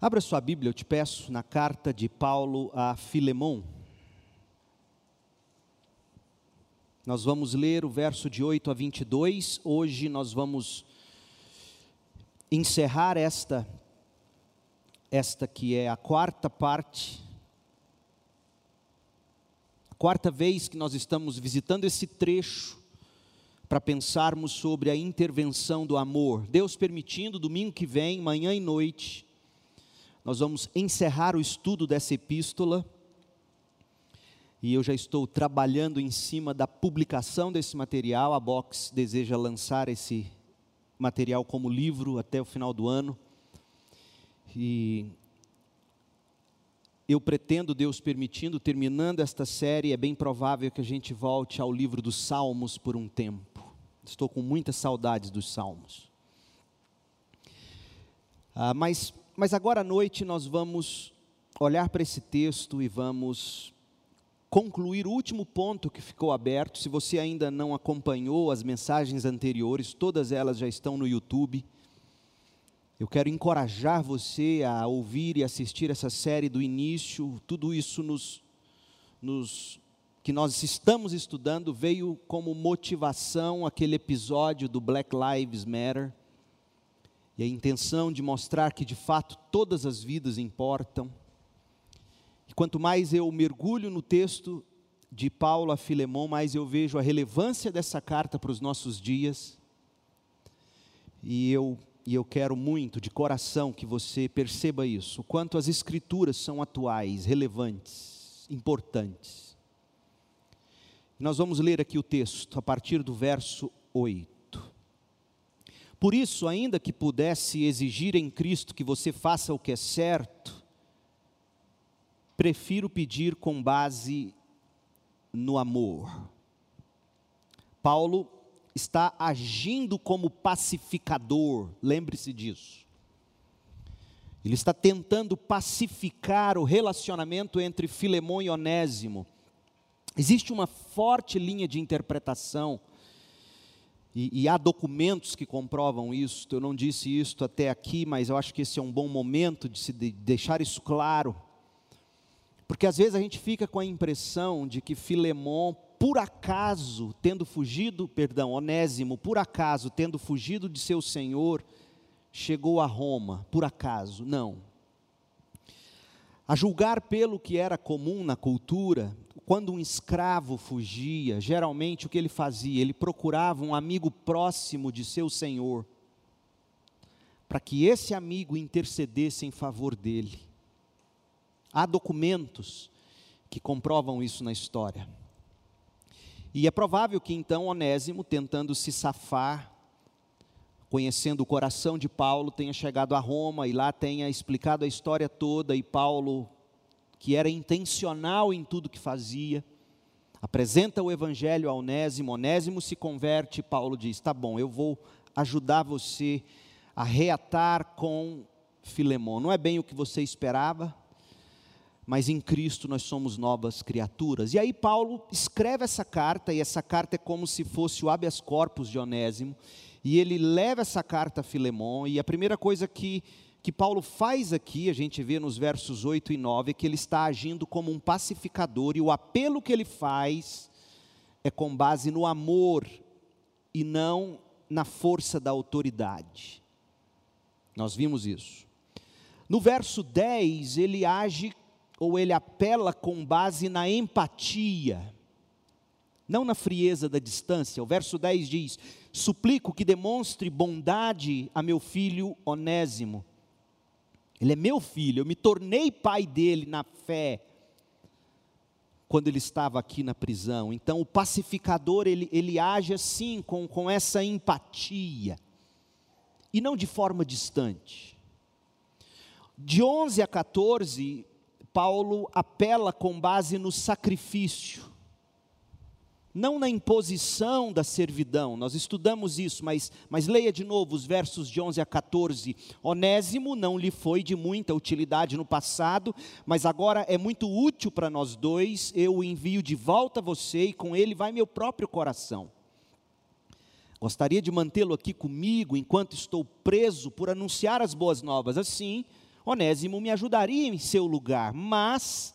Abra sua Bíblia, eu te peço, na carta de Paulo a Filemão. Nós vamos ler o verso de 8 a 22. Hoje nós vamos encerrar esta esta que é a quarta parte a quarta vez que nós estamos visitando esse trecho para pensarmos sobre a intervenção do amor. Deus permitindo, domingo que vem, manhã e noite, nós vamos encerrar o estudo dessa epístola. E eu já estou trabalhando em cima da publicação desse material. A Box deseja lançar esse material como livro até o final do ano. E eu pretendo, Deus permitindo, terminando esta série, é bem provável que a gente volte ao livro dos Salmos por um tempo. Estou com muitas saudades dos Salmos. Ah, mas, mas agora à noite nós vamos olhar para esse texto e vamos concluir o último ponto que ficou aberto. Se você ainda não acompanhou as mensagens anteriores, todas elas já estão no YouTube. Eu quero encorajar você a ouvir e assistir essa série do início. Tudo isso nos, nos que nós estamos estudando veio como motivação aquele episódio do Black Lives Matter. E a intenção de mostrar que de fato todas as vidas importam. E quanto mais eu mergulho no texto de Paulo a Filemão, mais eu vejo a relevância dessa carta para os nossos dias. E eu, e eu quero muito, de coração, que você perceba isso, o quanto as escrituras são atuais, relevantes, importantes. Nós vamos ler aqui o texto a partir do verso 8. Por isso, ainda que pudesse exigir em Cristo que você faça o que é certo, prefiro pedir com base no amor. Paulo está agindo como pacificador, lembre-se disso. Ele está tentando pacificar o relacionamento entre Filemão e Onésimo Existe uma forte linha de interpretação, e, e, há documentos que comprovam isso. Eu não disse isso até aqui, mas eu acho que esse é um bom momento de se de deixar isso claro. Porque às vezes a gente fica com a impressão de que Filemão, por acaso, tendo fugido, perdão, Onésimo, por acaso, tendo fugido de seu senhor, chegou a Roma, por acaso. Não. A julgar pelo que era comum na cultura, quando um escravo fugia, geralmente o que ele fazia? Ele procurava um amigo próximo de seu senhor, para que esse amigo intercedesse em favor dele. Há documentos que comprovam isso na história. E é provável que então Onésimo, tentando se safar, conhecendo o coração de Paulo, tenha chegado a Roma e lá tenha explicado a história toda, e Paulo que era intencional em tudo que fazia, apresenta o evangelho a Onésimo, Onésimo se converte, Paulo diz: "Tá bom, eu vou ajudar você a reatar com Filemão. Não é bem o que você esperava, mas em Cristo nós somos novas criaturas. E aí Paulo escreve essa carta, e essa carta é como se fosse o habeas corpus de Onésimo, e ele leva essa carta a Filemão, e a primeira coisa que que Paulo faz aqui, a gente vê nos versos 8 e 9, que ele está agindo como um pacificador, e o apelo que ele faz é com base no amor e não na força da autoridade. Nós vimos isso. No verso 10, ele age ou ele apela com base na empatia, não na frieza da distância. O verso 10 diz: Suplico que demonstre bondade a meu filho Onésimo ele é meu filho, eu me tornei pai dele na fé quando ele estava aqui na prisão. Então, o pacificador, ele, ele age assim, com, com essa empatia, e não de forma distante. De 11 a 14, Paulo apela com base no sacrifício não na imposição da servidão, nós estudamos isso, mas, mas leia de novo os versos de 11 a 14. Onésimo não lhe foi de muita utilidade no passado, mas agora é muito útil para nós dois, eu o envio de volta a você e com ele vai meu próprio coração. Gostaria de mantê-lo aqui comigo enquanto estou preso por anunciar as boas novas, assim Onésimo me ajudaria em seu lugar, mas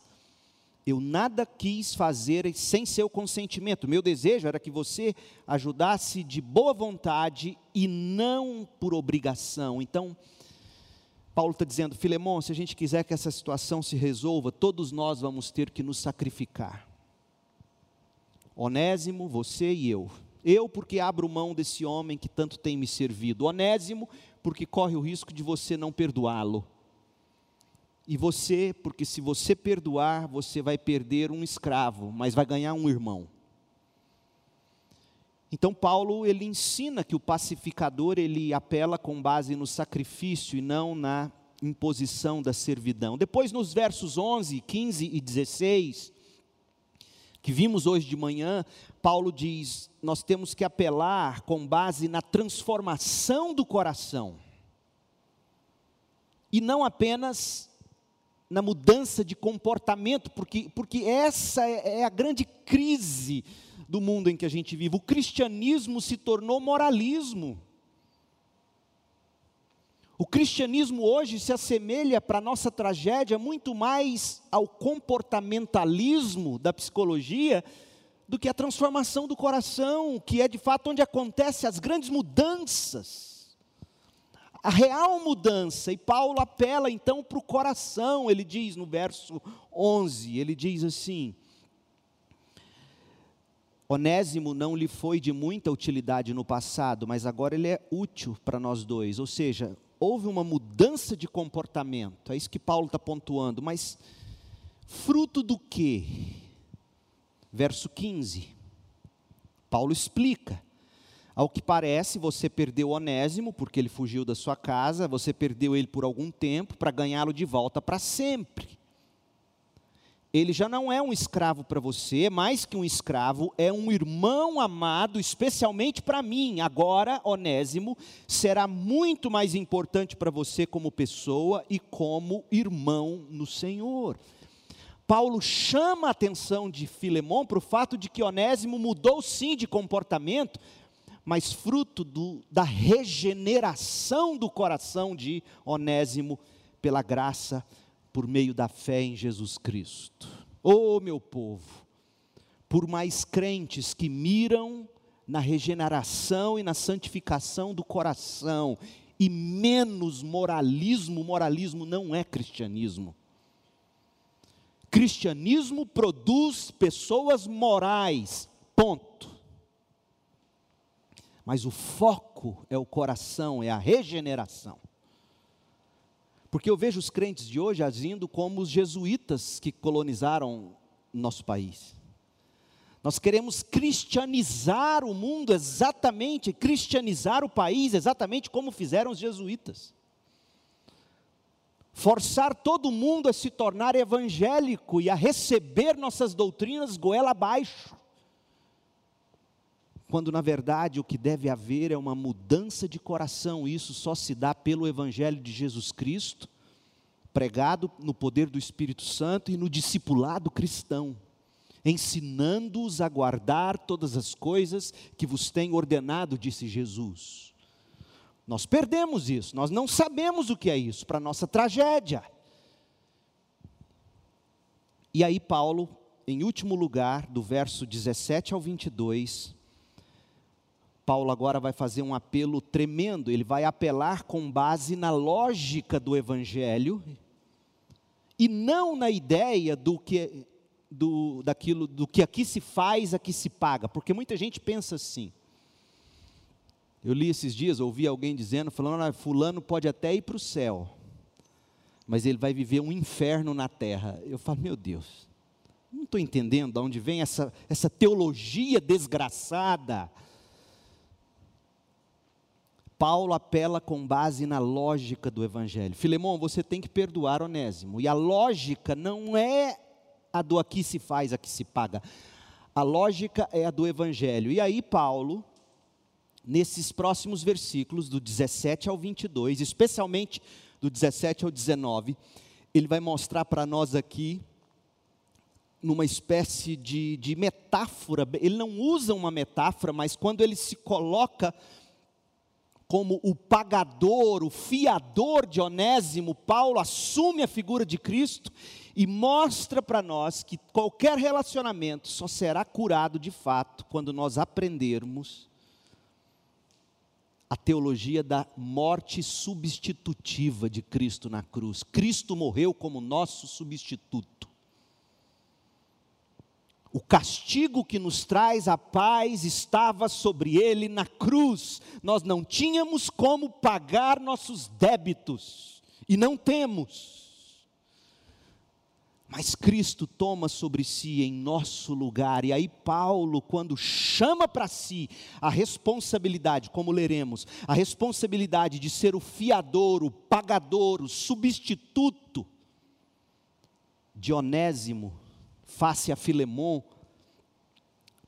eu nada quis fazer sem seu consentimento. Meu desejo era que você ajudasse de boa vontade e não por obrigação. Então, Paulo está dizendo, Filemão, se a gente quiser que essa situação se resolva, todos nós vamos ter que nos sacrificar. Onésimo, você e eu. Eu, porque abro mão desse homem que tanto tem me servido. Onésimo, porque corre o risco de você não perdoá-lo. E você, porque se você perdoar, você vai perder um escravo, mas vai ganhar um irmão. Então Paulo ele ensina que o pacificador ele apela com base no sacrifício e não na imposição da servidão. Depois nos versos 11, 15 e 16, que vimos hoje de manhã, Paulo diz: nós temos que apelar com base na transformação do coração. E não apenas na mudança de comportamento, porque, porque essa é, é a grande crise do mundo em que a gente vive. O cristianismo se tornou moralismo. O cristianismo hoje se assemelha para a nossa tragédia muito mais ao comportamentalismo da psicologia do que a transformação do coração, que é de fato onde acontecem as grandes mudanças a real mudança, e Paulo apela então para o coração, ele diz no verso 11: ele diz assim: Onésimo não lhe foi de muita utilidade no passado, mas agora ele é útil para nós dois, ou seja, houve uma mudança de comportamento, é isso que Paulo está pontuando, mas fruto do que? Verso 15, Paulo explica ao que parece, você perdeu Onésimo, porque ele fugiu da sua casa, você perdeu ele por algum tempo para ganhá-lo de volta para sempre. Ele já não é um escravo para você, mais que um escravo, é um irmão amado, especialmente para mim. Agora, Onésimo será muito mais importante para você como pessoa e como irmão no Senhor. Paulo chama a atenção de Filemão para o fato de que Onésimo mudou sim de comportamento, mas fruto do, da regeneração do coração de Onésimo pela graça por meio da fé em Jesus Cristo. Oh, meu povo, por mais crentes que miram na regeneração e na santificação do coração e menos moralismo, moralismo não é cristianismo. Cristianismo produz pessoas morais, ponto mas o foco é o coração, é a regeneração. Porque eu vejo os crentes de hoje agindo como os jesuítas que colonizaram nosso país. Nós queremos cristianizar o mundo exatamente, cristianizar o país exatamente como fizeram os jesuítas. Forçar todo mundo a se tornar evangélico e a receber nossas doutrinas goela abaixo quando na verdade o que deve haver é uma mudança de coração, e isso só se dá pelo Evangelho de Jesus Cristo, pregado no poder do Espírito Santo e no discipulado cristão, ensinando-os a guardar todas as coisas que vos tem ordenado, disse Jesus. Nós perdemos isso, nós não sabemos o que é isso, para nossa tragédia. E aí, Paulo, em último lugar, do verso 17 ao 22, Paulo agora vai fazer um apelo tremendo, ele vai apelar com base na lógica do evangelho e não na ideia do que do, daquilo do que aqui se faz, aqui se paga, porque muita gente pensa assim. Eu li esses dias, ouvi alguém dizendo, falando, ah, fulano pode até ir para o céu, mas ele vai viver um inferno na terra. Eu falo, meu Deus, não estou entendendo de onde vem essa, essa teologia desgraçada Paulo apela com base na lógica do Evangelho. Filemão, você tem que perdoar Onésimo. E a lógica não é a do aqui se faz, aqui se paga. A lógica é a do Evangelho. E aí, Paulo, nesses próximos versículos, do 17 ao 22, especialmente do 17 ao 19, ele vai mostrar para nós aqui, numa espécie de, de metáfora, ele não usa uma metáfora, mas quando ele se coloca como o pagador, o fiador de Onésimo, Paulo assume a figura de Cristo e mostra para nós que qualquer relacionamento só será curado de fato quando nós aprendermos a teologia da morte substitutiva de Cristo na cruz. Cristo morreu como nosso substituto. O castigo que nos traz a paz estava sobre ele na cruz. Nós não tínhamos como pagar nossos débitos, e não temos. Mas Cristo toma sobre si em nosso lugar, e aí Paulo, quando chama para si a responsabilidade, como leremos, a responsabilidade de ser o fiador, o pagador, o substituto de Onésimo, face a Filemon,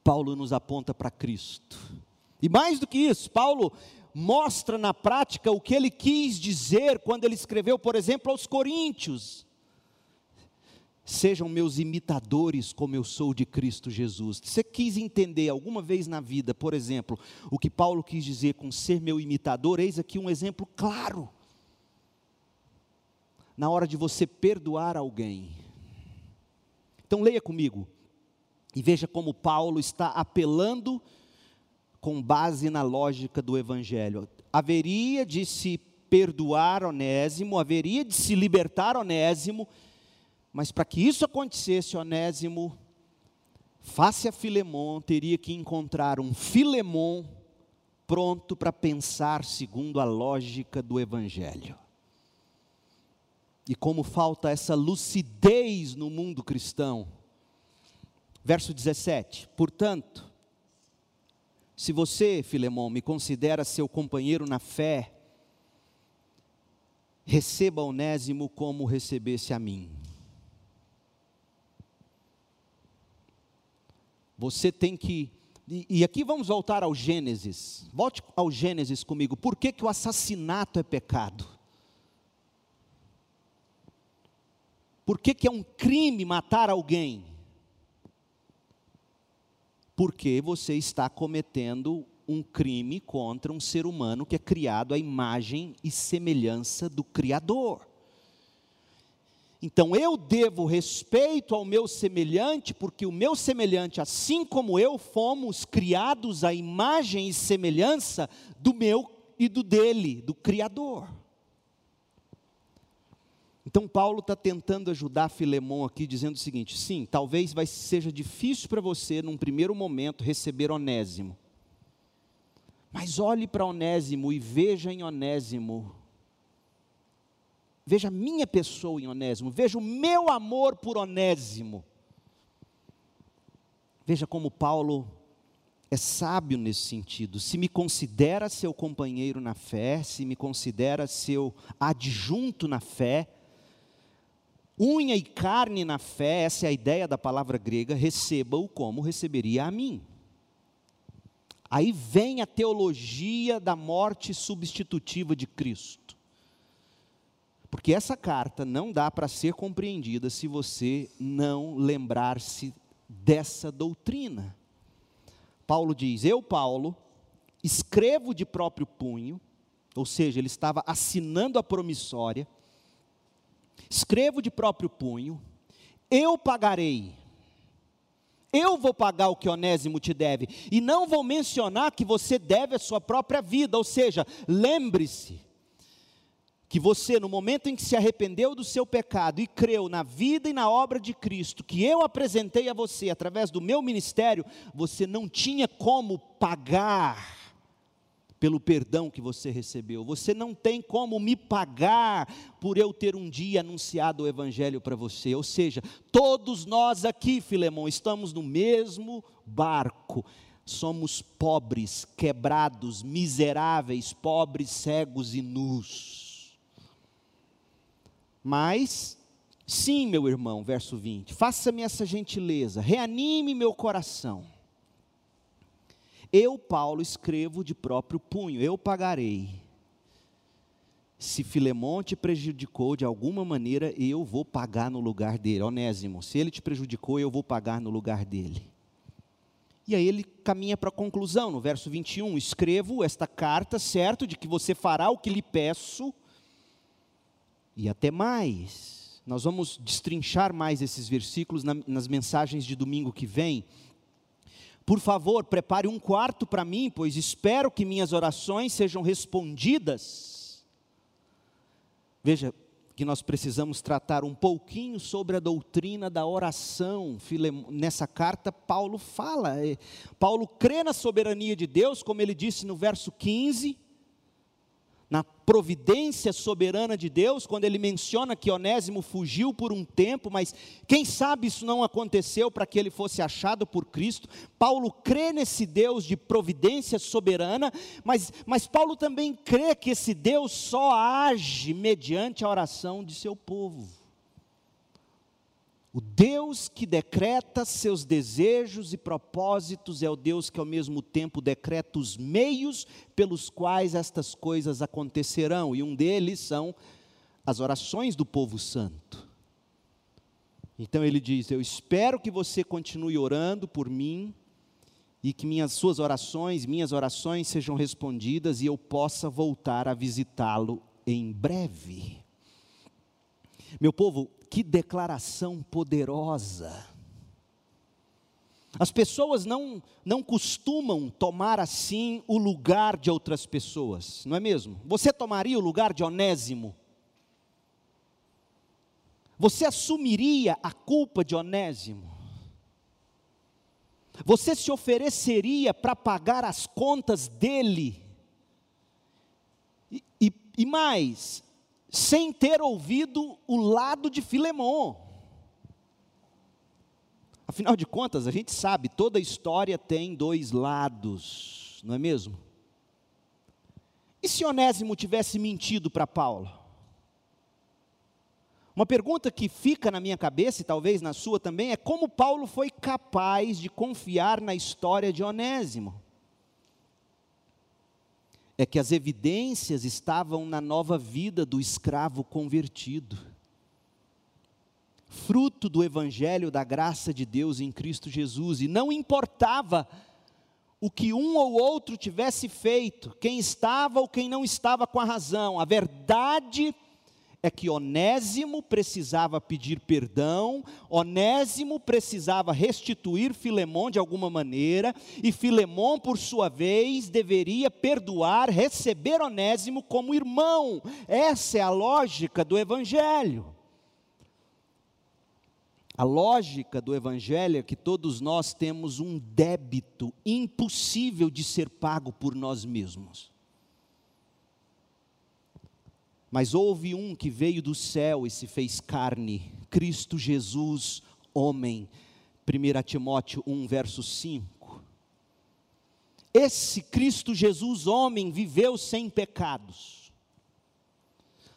Paulo nos aponta para Cristo. E mais do que isso, Paulo mostra na prática o que ele quis dizer quando ele escreveu, por exemplo, aos Coríntios Sejam meus imitadores, como eu sou de Cristo Jesus. Você quis entender alguma vez na vida, por exemplo, o que Paulo quis dizer com ser meu imitador? Eis aqui um exemplo claro. Na hora de você perdoar alguém. Então, leia comigo e veja como Paulo está apelando com base na lógica do Evangelho. Haveria de se perdoar Onésimo, haveria de se libertar Onésimo mas para que isso acontecesse, Onésimo, face a Filemon, teria que encontrar um Filemon pronto para pensar segundo a lógica do Evangelho. E como falta essa lucidez no mundo cristão. Verso 17: Portanto, se você, Filemon, me considera seu companheiro na fé, receba Onésimo como recebesse a mim. Você tem que. E aqui vamos voltar ao Gênesis. Volte ao Gênesis comigo. Por que, que o assassinato é pecado? Por que, que é um crime matar alguém? Porque você está cometendo um crime contra um ser humano que é criado à imagem e semelhança do Criador. Então eu devo respeito ao meu semelhante, porque o meu semelhante, assim como eu, fomos criados à imagem e semelhança do meu e do dele, do Criador. Então Paulo está tentando ajudar Filemão aqui, dizendo o seguinte: sim, talvez vai seja difícil para você, num primeiro momento, receber Onésimo. Mas olhe para Onésimo e veja em Onésimo Veja a minha pessoa em Onésimo, veja o meu amor por Onésimo. Veja como Paulo é sábio nesse sentido. Se me considera seu companheiro na fé, se me considera seu adjunto na fé, unha e carne na fé, essa é a ideia da palavra grega, receba-o como receberia a mim. Aí vem a teologia da morte substitutiva de Cristo. Porque essa carta não dá para ser compreendida se você não lembrar-se dessa doutrina. Paulo diz: Eu, Paulo, escrevo de próprio punho, ou seja, ele estava assinando a promissória, escrevo de próprio punho, eu pagarei. Eu vou pagar o que Onésimo te deve, e não vou mencionar que você deve a sua própria vida, ou seja, lembre-se, que você, no momento em que se arrependeu do seu pecado e creu na vida e na obra de Cristo, que eu apresentei a você através do meu ministério, você não tinha como pagar pelo perdão que você recebeu. Você não tem como me pagar por eu ter um dia anunciado o evangelho para você. Ou seja, todos nós aqui, Filemão, estamos no mesmo barco. Somos pobres, quebrados, miseráveis, pobres, cegos e nus. Mas, sim, meu irmão, verso 20, faça-me essa gentileza, reanime meu coração. Eu, Paulo, escrevo de próprio punho, eu pagarei. Se Filemão te prejudicou de alguma maneira, eu vou pagar no lugar dele. Onésimo, se ele te prejudicou, eu vou pagar no lugar dele. E aí ele caminha para a conclusão, no verso 21, escrevo esta carta, certo de que você fará o que lhe peço, e até mais. Nós vamos destrinchar mais esses versículos na, nas mensagens de domingo que vem. Por favor, prepare um quarto para mim, pois espero que minhas orações sejam respondidas. Veja, que nós precisamos tratar um pouquinho sobre a doutrina da oração. Nessa carta, Paulo fala. É, Paulo crê na soberania de Deus, como ele disse no verso 15, na providência soberana de Deus, quando ele menciona que Onésimo fugiu por um tempo, mas quem sabe isso não aconteceu para que ele fosse achado por Cristo. Paulo crê nesse Deus de providência soberana, mas, mas Paulo também crê que esse Deus só age mediante a oração de seu povo. O Deus que decreta seus desejos e propósitos é o Deus que ao mesmo tempo decreta os meios pelos quais estas coisas acontecerão, e um deles são as orações do povo santo. Então ele diz: Eu espero que você continue orando por mim e que minhas suas orações, minhas orações sejam respondidas e eu possa voltar a visitá-lo em breve. Meu povo, que declaração poderosa. As pessoas não, não costumam tomar assim o lugar de outras pessoas, não é mesmo? Você tomaria o lugar de Onésimo? Você assumiria a culpa de Onésimo? Você se ofereceria para pagar as contas dele? E, e, e mais, sem ter ouvido o lado de Filemon. Afinal de contas, a gente sabe, toda história tem dois lados, não é mesmo? E se Onésimo tivesse mentido para Paulo? Uma pergunta que fica na minha cabeça e talvez na sua também é como Paulo foi capaz de confiar na história de Onésimo é que as evidências estavam na nova vida do escravo convertido, fruto do evangelho da graça de Deus em Cristo Jesus, e não importava o que um ou outro tivesse feito, quem estava ou quem não estava com a razão, a verdade é que Onésimo precisava pedir perdão, Onésimo precisava restituir Filemão de alguma maneira, e Filemão, por sua vez, deveria perdoar, receber Onésimo como irmão. Essa é a lógica do Evangelho. A lógica do Evangelho é que todos nós temos um débito impossível de ser pago por nós mesmos. Mas houve um que veio do céu e se fez carne, Cristo Jesus, homem. 1 Timóteo 1, verso 5. Esse Cristo Jesus, homem, viveu sem pecados,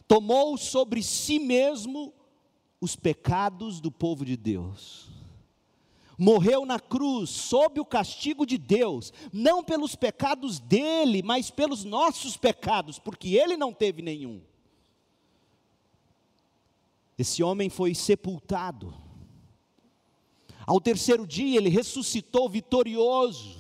tomou sobre si mesmo os pecados do povo de Deus morreu na cruz sob o castigo de Deus, não pelos pecados dele, mas pelos nossos pecados, porque ele não teve nenhum. Esse homem foi sepultado. Ao terceiro dia ele ressuscitou vitorioso.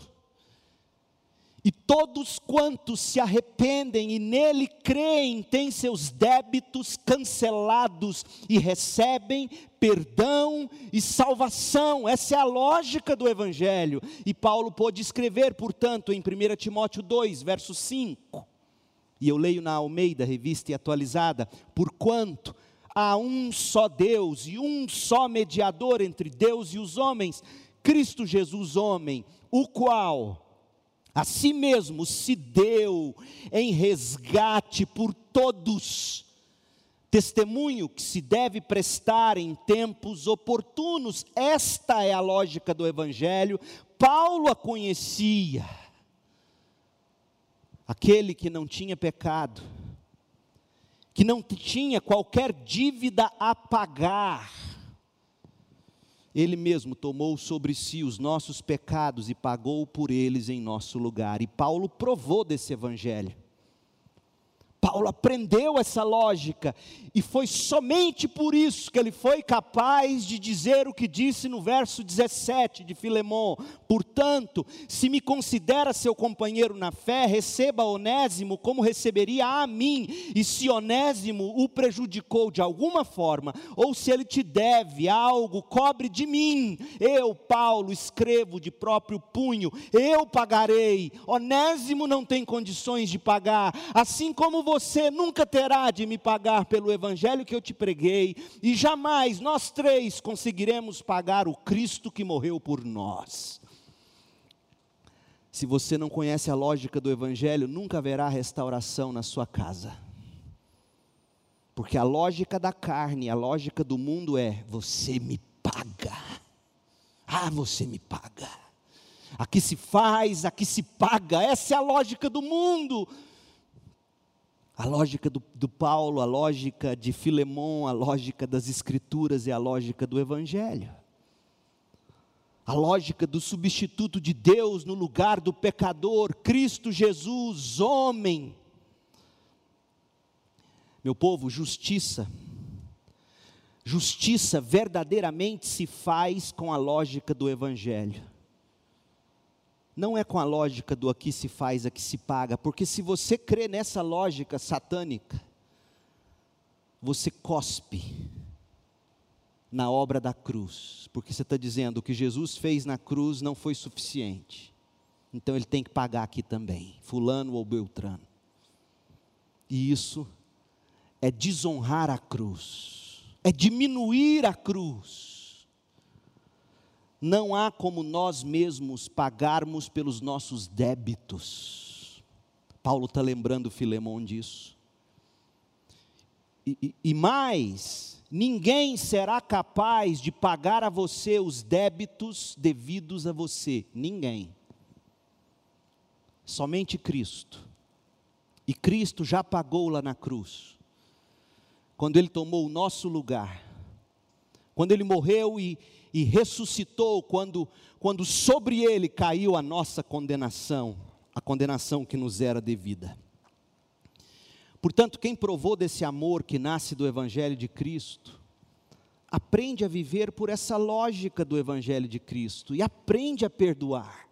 E todos quantos se arrependem e nele creem têm seus débitos cancelados e recebem perdão e salvação. Essa é a lógica do Evangelho. E Paulo pôde escrever, portanto, em 1 Timóteo 2, verso 5. E eu leio na Almeida, revista e atualizada: Porquanto há um só Deus e um só mediador entre Deus e os homens, Cristo Jesus, homem, o qual a si mesmo se deu em resgate por todos. Testemunho que se deve prestar em tempos oportunos, esta é a lógica do Evangelho. Paulo a conhecia, aquele que não tinha pecado, que não tinha qualquer dívida a pagar. Ele mesmo tomou sobre si os nossos pecados e pagou por eles em nosso lugar. E Paulo provou desse evangelho. Paulo aprendeu essa lógica e foi somente por isso que ele foi capaz de dizer o que disse no verso 17 de Filemão: Portanto, se me considera seu companheiro na fé, receba Onésimo como receberia a mim, e se Onésimo o prejudicou de alguma forma, ou se ele te deve algo, cobre de mim. Eu, Paulo, escrevo de próprio punho, eu pagarei. Onésimo não tem condições de pagar, assim como você nunca terá de me pagar pelo evangelho que eu te preguei, e jamais nós três conseguiremos pagar o Cristo que morreu por nós. Se você não conhece a lógica do evangelho, nunca haverá restauração na sua casa. Porque a lógica da carne, a lógica do mundo é: você me paga. Ah, você me paga. Aqui se faz, aqui se paga. Essa é a lógica do mundo a lógica do, do, Paulo, a lógica de Filemão, a lógica das Escrituras e a lógica do Evangelho. A lógica do substituto de Deus no lugar do pecador, Cristo Jesus, homem. Meu povo, justiça. Justiça verdadeiramente se faz com a lógica do Evangelho não é com a lógica do aqui se faz, aqui se paga, porque se você crê nessa lógica satânica, você cospe na obra da cruz, porque você está dizendo o que Jesus fez na cruz não foi suficiente, então ele tem que pagar aqui também, Fulano ou Beltrano, e isso é desonrar a cruz, é diminuir a cruz, não há como nós mesmos pagarmos pelos nossos débitos. Paulo está lembrando Filemão disso. E, e, e mais, ninguém será capaz de pagar a você os débitos devidos a você. Ninguém. Somente Cristo. E Cristo já pagou lá na cruz. Quando Ele tomou o nosso lugar. Quando Ele morreu e, e ressuscitou quando, quando sobre ele caiu a nossa condenação, a condenação que nos era devida. Portanto, quem provou desse amor que nasce do Evangelho de Cristo, aprende a viver por essa lógica do Evangelho de Cristo e aprende a perdoar.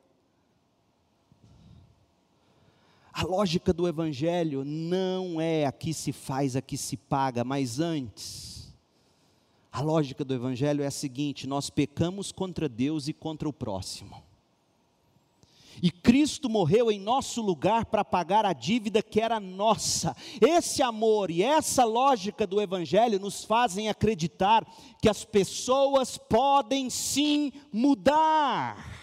A lógica do Evangelho não é aqui se faz, aqui se paga, mas antes a lógica do Evangelho é a seguinte: nós pecamos contra Deus e contra o próximo. E Cristo morreu em nosso lugar para pagar a dívida que era nossa. Esse amor e essa lógica do Evangelho nos fazem acreditar que as pessoas podem sim mudar.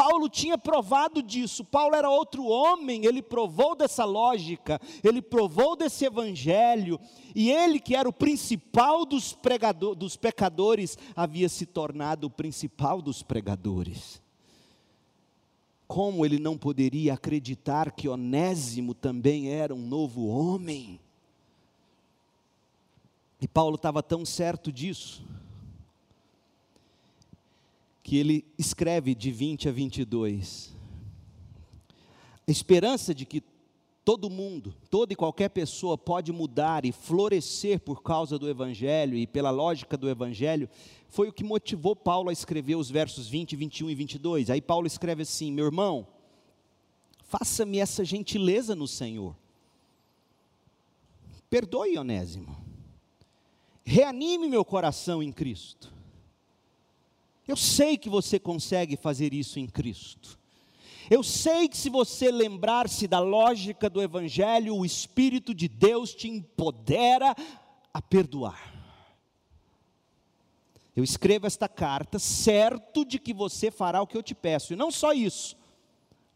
Paulo tinha provado disso. Paulo era outro homem, ele provou dessa lógica, ele provou desse evangelho, e ele, que era o principal dos, pregador, dos pecadores, havia se tornado o principal dos pregadores. Como ele não poderia acreditar que Onésimo também era um novo homem? E Paulo estava tão certo disso que ele escreve de 20 a 22. A esperança de que todo mundo, toda e qualquer pessoa pode mudar e florescer por causa do Evangelho e pela lógica do Evangelho, foi o que motivou Paulo a escrever os versos 20, 21 e 22. Aí Paulo escreve assim: Meu irmão, faça-me essa gentileza no Senhor, perdoe Onésimo, reanime meu coração em Cristo eu sei que você consegue fazer isso em Cristo. Eu sei que se você lembrar-se da lógica do Evangelho, o Espírito de Deus te empodera a perdoar. Eu escrevo esta carta certo de que você fará o que eu te peço, e não só isso,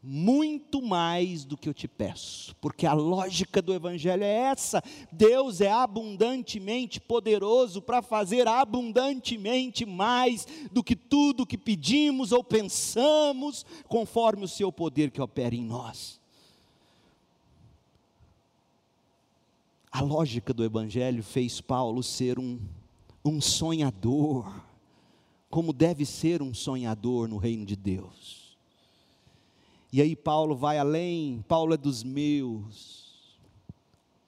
muito mais do que eu te peço, porque a lógica do Evangelho é essa: Deus é abundantemente poderoso para fazer abundantemente mais do que tudo que pedimos ou pensamos, conforme o seu poder que opera em nós. A lógica do Evangelho fez Paulo ser um, um sonhador, como deve ser um sonhador no reino de Deus. E aí Paulo vai além, Paulo é dos meus.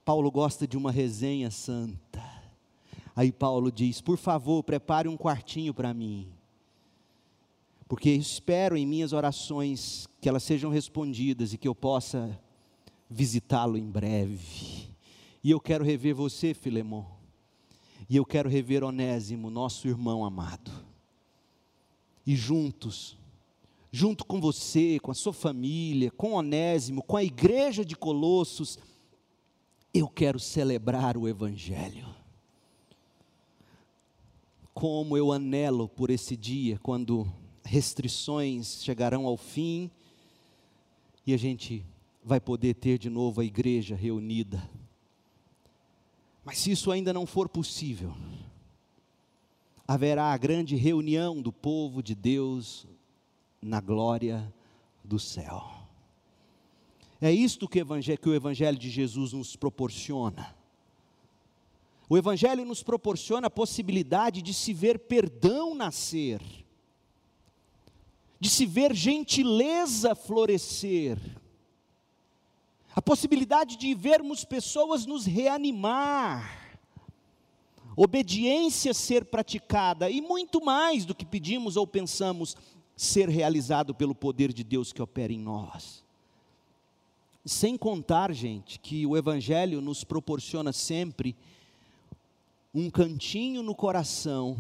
Paulo gosta de uma resenha santa. Aí Paulo diz: Por favor, prepare um quartinho para mim. Porque espero em minhas orações que elas sejam respondidas e que eu possa visitá-lo em breve. E eu quero rever você, Filemon. E eu quero rever Onésimo, nosso irmão amado. E juntos, junto com você, com a sua família, com Onésimo, com a igreja de Colossos, eu quero celebrar o Evangelho. Como eu anelo por esse dia, quando restrições chegarão ao fim e a gente vai poder ter de novo a igreja reunida. Mas se isso ainda não for possível, haverá a grande reunião do povo de Deus na glória do céu. É isto que o, evangelho, que o Evangelho de Jesus nos proporciona. O Evangelho nos proporciona a possibilidade de se ver perdão nascer, de se ver gentileza florescer, a possibilidade de vermos pessoas nos reanimar, obediência ser praticada e muito mais do que pedimos ou pensamos ser realizado pelo poder de Deus que opera em nós. Sem contar, gente, que o Evangelho nos proporciona sempre um cantinho no coração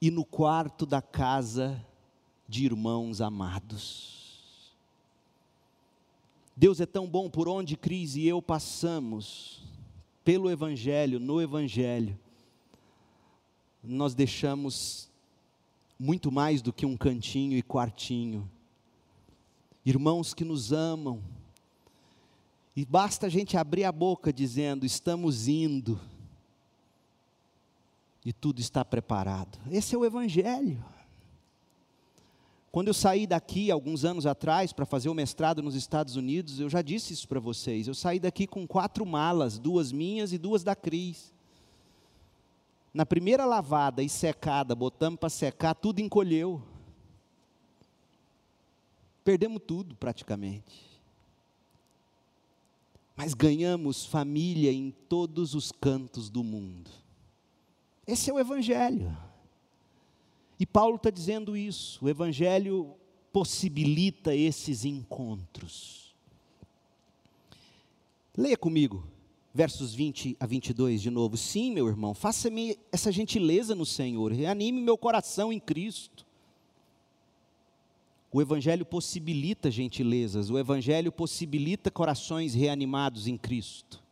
e no quarto da casa de irmãos amados. Deus é tão bom por onde Cris e eu passamos, pelo Evangelho, no Evangelho, nós deixamos muito mais do que um cantinho e quartinho. Irmãos que nos amam, e basta a gente abrir a boca dizendo: estamos indo, e tudo está preparado. Esse é o Evangelho. Quando eu saí daqui, alguns anos atrás, para fazer o mestrado nos Estados Unidos, eu já disse isso para vocês. Eu saí daqui com quatro malas, duas minhas e duas da Cris. Na primeira lavada e secada, botamos para secar, tudo encolheu. Perdemos tudo praticamente. Mas ganhamos família em todos os cantos do mundo. Esse é o Evangelho. E Paulo está dizendo isso, o Evangelho possibilita esses encontros. Leia comigo, versos 20 a 22 de novo. Sim, meu irmão, faça-me essa gentileza no Senhor, reanime meu coração em Cristo. O Evangelho possibilita gentilezas, o Evangelho possibilita corações reanimados em Cristo.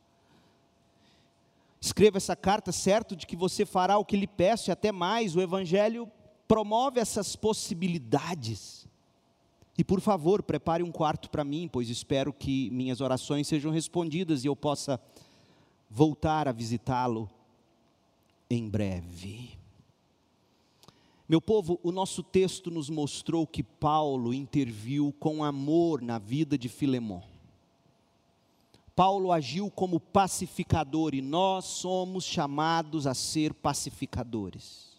Escreva essa carta certo de que você fará o que lhe peço e até mais, o Evangelho promove essas possibilidades. E por favor, prepare um quarto para mim, pois espero que minhas orações sejam respondidas e eu possa voltar a visitá-lo em breve. Meu povo, o nosso texto nos mostrou que Paulo interviu com amor na vida de Filemão. Paulo agiu como pacificador e nós somos chamados a ser pacificadores.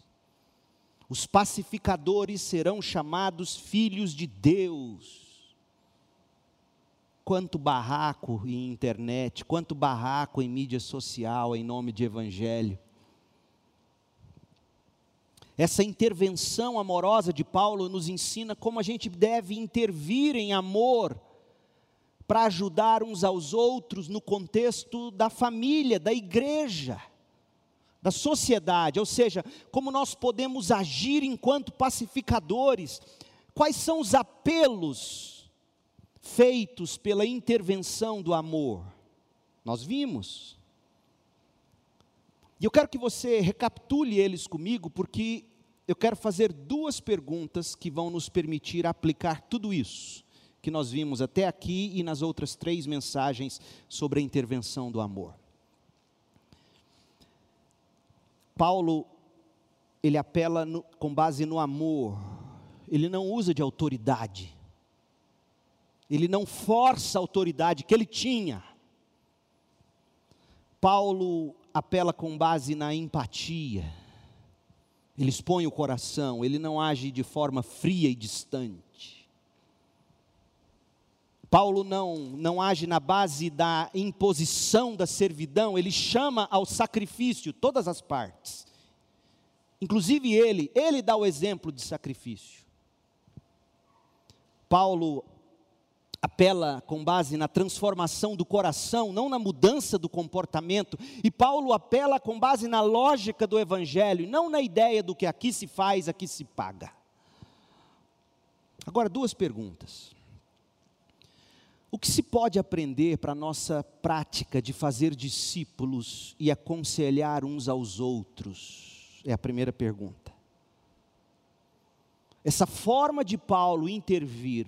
Os pacificadores serão chamados filhos de Deus. Quanto barraco em internet, quanto barraco em mídia social em nome de evangelho. Essa intervenção amorosa de Paulo nos ensina como a gente deve intervir em amor para ajudar uns aos outros no contexto da família, da igreja da sociedade, ou seja, como nós podemos agir enquanto pacificadores, quais são os apelos feitos pela intervenção do amor. Nós vimos. E eu quero que você recapitule eles comigo, porque eu quero fazer duas perguntas que vão nos permitir aplicar tudo isso que nós vimos até aqui e nas outras três mensagens sobre a intervenção do amor. Paulo, ele apela no, com base no amor, ele não usa de autoridade, ele não força a autoridade que ele tinha. Paulo apela com base na empatia, ele expõe o coração, ele não age de forma fria e distante. Paulo não, não age na base da imposição da servidão, ele chama ao sacrifício todas as partes. Inclusive ele, ele dá o exemplo de sacrifício. Paulo apela com base na transformação do coração, não na mudança do comportamento, e Paulo apela com base na lógica do evangelho, não na ideia do que aqui se faz, aqui se paga. Agora, duas perguntas. O que se pode aprender para a nossa prática de fazer discípulos e aconselhar uns aos outros? É a primeira pergunta. Essa forma de Paulo intervir,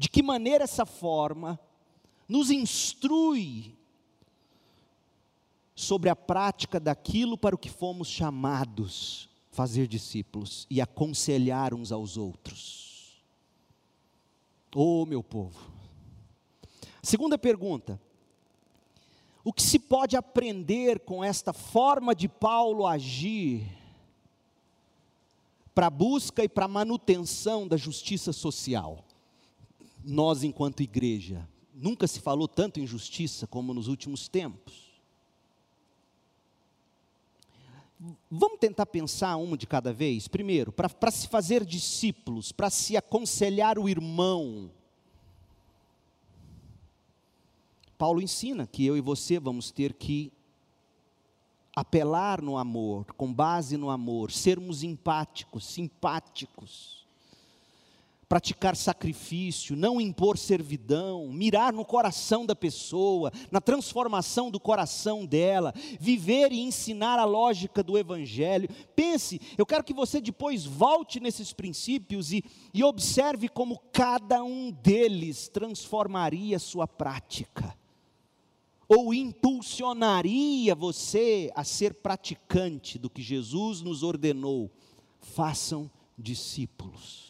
de que maneira essa forma nos instrui sobre a prática daquilo para o que fomos chamados fazer discípulos e aconselhar uns aos outros. Oh, meu povo. Segunda pergunta: o que se pode aprender com esta forma de Paulo agir para a busca e para a manutenção da justiça social? Nós, enquanto igreja, nunca se falou tanto em justiça como nos últimos tempos. Vamos tentar pensar uma de cada vez? Primeiro, para se fazer discípulos, para se aconselhar o irmão. Paulo ensina que eu e você vamos ter que apelar no amor, com base no amor, sermos empáticos, simpáticos praticar sacrifício, não impor servidão, mirar no coração da pessoa, na transformação do coração dela, viver e ensinar a lógica do Evangelho. Pense, eu quero que você depois volte nesses princípios e, e observe como cada um deles transformaria sua prática, ou impulsionaria você a ser praticante do que Jesus nos ordenou. Façam discípulos.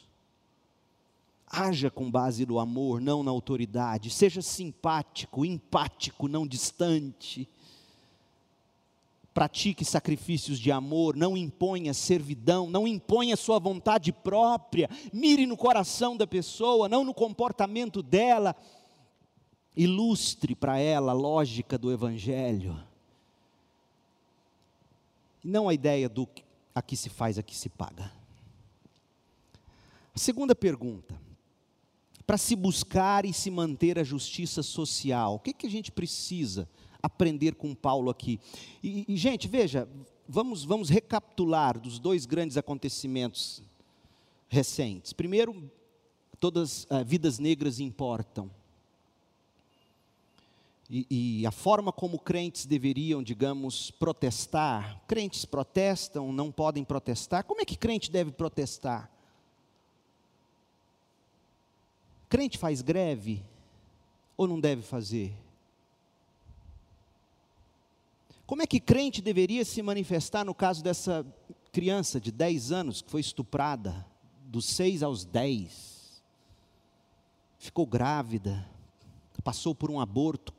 Haja com base no amor, não na autoridade. Seja simpático, empático, não distante. Pratique sacrifícios de amor, não imponha servidão, não imponha sua vontade própria. Mire no coração da pessoa, não no comportamento dela. Ilustre para ela a lógica do Evangelho. Não a ideia do aqui se faz, aqui se paga. A segunda pergunta para se buscar e se manter a justiça social. O que, que a gente precisa aprender com Paulo aqui? E, e, gente, veja, vamos, vamos recapitular dos dois grandes acontecimentos recentes. Primeiro, todas uh, vidas negras importam. E, e, a forma como crentes deveriam, digamos, protestar. Crentes protestam, não podem protestar. Como é que crente deve protestar? Crente faz greve ou não deve fazer? Como é que crente deveria se manifestar no caso dessa criança de 10 anos que foi estuprada, dos 6 aos 10? Ficou grávida, passou por um aborto.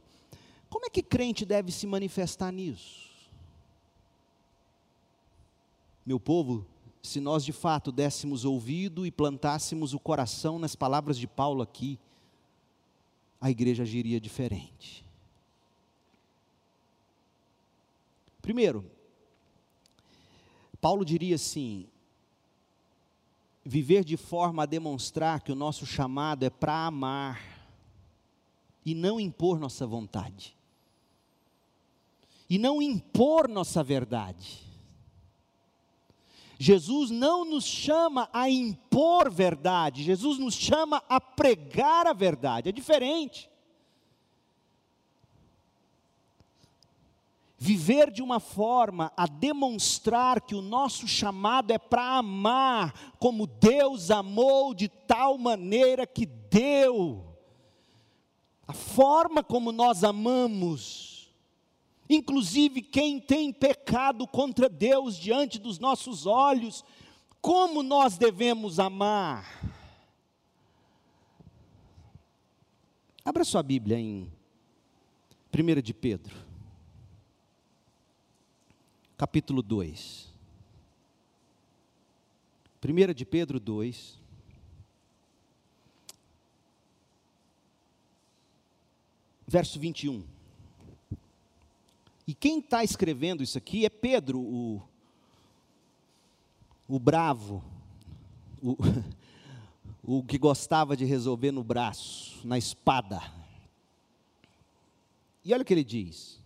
Como é que crente deve se manifestar nisso? Meu povo, se nós de fato dessemos ouvido e plantássemos o coração nas palavras de Paulo aqui, a igreja agiria diferente. Primeiro, Paulo diria assim: viver de forma a demonstrar que o nosso chamado é para amar e não impor nossa vontade, e não impor nossa verdade. Jesus não nos chama a impor verdade, Jesus nos chama a pregar a verdade, é diferente. Viver de uma forma a demonstrar que o nosso chamado é para amar, como Deus amou de tal maneira que deu. A forma como nós amamos, inclusive quem tem pecado contra Deus diante dos nossos olhos, como nós devemos amar? Abra sua Bíblia em 1 de Pedro, capítulo 2. 1 de Pedro 2. verso 21. E quem está escrevendo isso aqui é Pedro, o, o bravo, o, o que gostava de resolver no braço, na espada. E olha o que ele diz: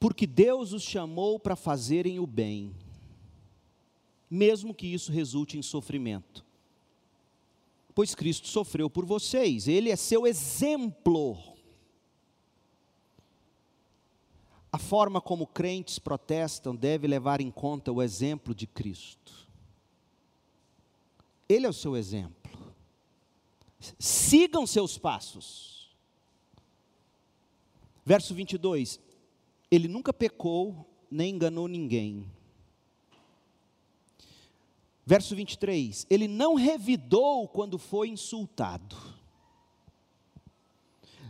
Porque Deus os chamou para fazerem o bem, mesmo que isso resulte em sofrimento. Pois Cristo sofreu por vocês, Ele é seu exemplo. A forma como crentes protestam deve levar em conta o exemplo de Cristo. Ele é o seu exemplo. Sigam seus passos. Verso 22. Ele nunca pecou, nem enganou ninguém. Verso 23. Ele não revidou quando foi insultado.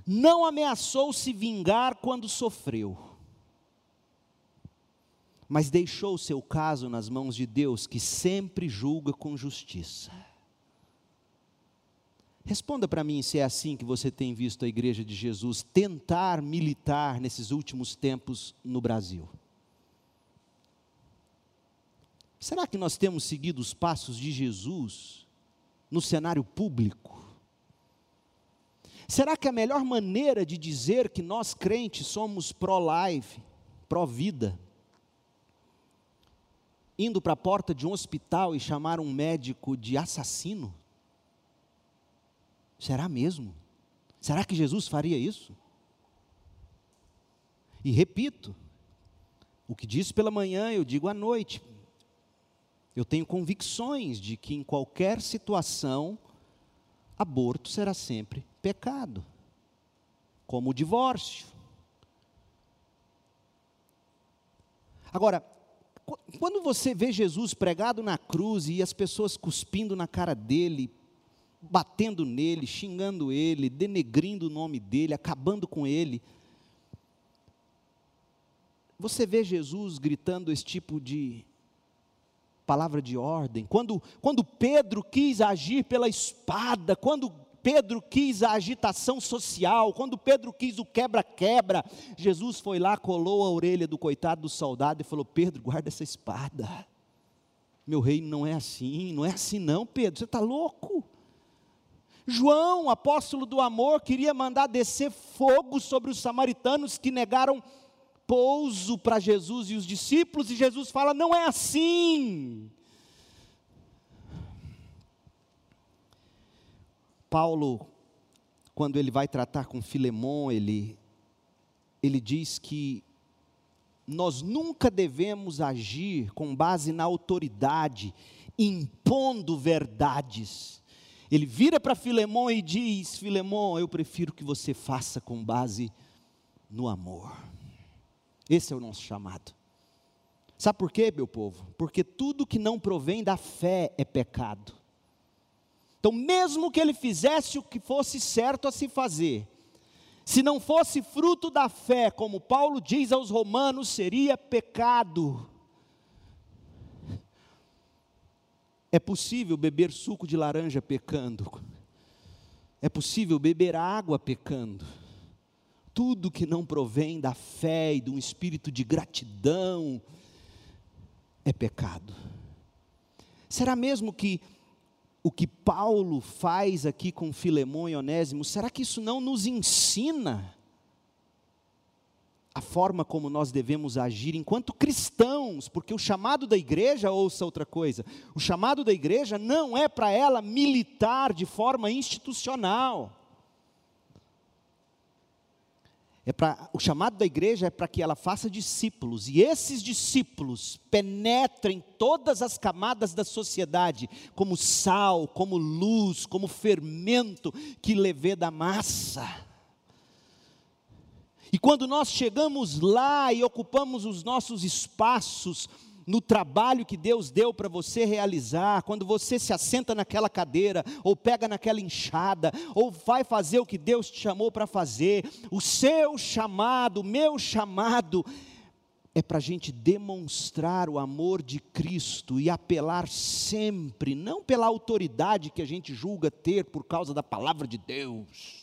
Não ameaçou se vingar quando sofreu. Mas deixou o seu caso nas mãos de Deus, que sempre julga com justiça. Responda para mim se é assim que você tem visto a Igreja de Jesus tentar militar nesses últimos tempos no Brasil. Será que nós temos seguido os passos de Jesus no cenário público? Será que a melhor maneira de dizer que nós crentes somos pró-life, pró-vida, indo para a porta de um hospital e chamar um médico de assassino? Será mesmo? Será que Jesus faria isso? E repito, o que disse pela manhã, eu digo à noite. Eu tenho convicções de que em qualquer situação, aborto será sempre pecado, como o divórcio. Agora, quando você vê Jesus pregado na cruz e as pessoas cuspindo na cara dele, batendo nele, xingando ele, denegrindo o nome dele, acabando com ele, você vê Jesus gritando esse tipo de palavra de ordem, quando, quando Pedro quis agir pela espada, quando Pedro quis a agitação social, quando Pedro quis o quebra-quebra, Jesus foi lá, colou a orelha do coitado do soldado e falou: Pedro, guarda essa espada. Meu reino não é assim, não é assim não, Pedro, você está louco. João, apóstolo do amor, queria mandar descer fogo sobre os samaritanos que negaram pouso para Jesus e os discípulos, e Jesus fala: não é assim. Paulo, quando ele vai tratar com Filemão, ele, ele diz que nós nunca devemos agir com base na autoridade, impondo verdades. Ele vira para Filemão e diz: Filemão, eu prefiro que você faça com base no amor. Esse é o nosso chamado. Sabe por quê, meu povo? Porque tudo que não provém da fé é pecado. Então, mesmo que ele fizesse o que fosse certo a se fazer, se não fosse fruto da fé, como Paulo diz aos Romanos, seria pecado. É possível beber suco de laranja pecando. É possível beber água pecando tudo que não provém da fé e de um espírito de gratidão é pecado. Será mesmo que o que Paulo faz aqui com Filemão e Onésimo, será que isso não nos ensina a forma como nós devemos agir enquanto cristãos? Porque o chamado da igreja, ouça outra coisa, o chamado da igreja não é para ela militar de forma institucional. É para o chamado da igreja é para que ela faça discípulos e esses discípulos penetrem todas as camadas da sociedade, como sal, como luz, como fermento que levê da massa. E quando nós chegamos lá e ocupamos os nossos espaços, no trabalho que Deus deu para você realizar, quando você se assenta naquela cadeira, ou pega naquela enxada, ou vai fazer o que Deus te chamou para fazer, o seu chamado, o meu chamado, é para a gente demonstrar o amor de Cristo e apelar sempre, não pela autoridade que a gente julga ter por causa da palavra de Deus,